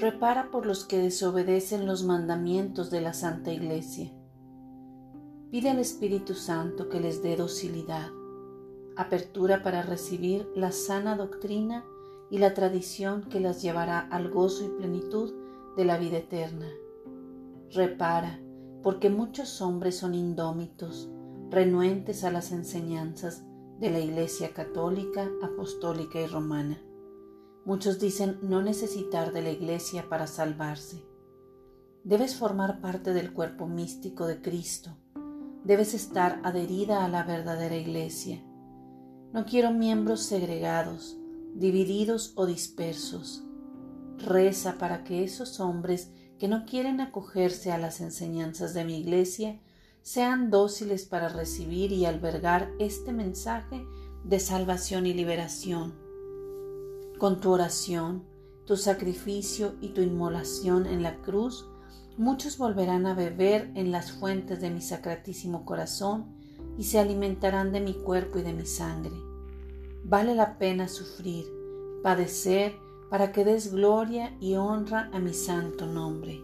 repara por los que desobedecen los mandamientos de la Santa Iglesia. Pide al Espíritu Santo que les dé docilidad, apertura para recibir la sana doctrina y la tradición que las llevará al gozo y plenitud de la vida eterna. Repara, porque muchos hombres son indómitos, renuentes a las enseñanzas de la Iglesia católica, apostólica y romana. Muchos dicen no necesitar de la Iglesia para salvarse. Debes formar parte del cuerpo místico de Cristo. Debes estar adherida a la verdadera Iglesia. No quiero miembros segregados, divididos o dispersos. Reza para que esos hombres que no quieren acogerse a las enseñanzas de mi iglesia sean dóciles para recibir y albergar este mensaje de salvación y liberación. Con tu oración, tu sacrificio y tu inmolación en la cruz, muchos volverán a beber en las fuentes de mi sacratísimo corazón y se alimentarán de mi cuerpo y de mi sangre. Vale la pena sufrir, padecer, para que des gloria y honra a mi santo nombre.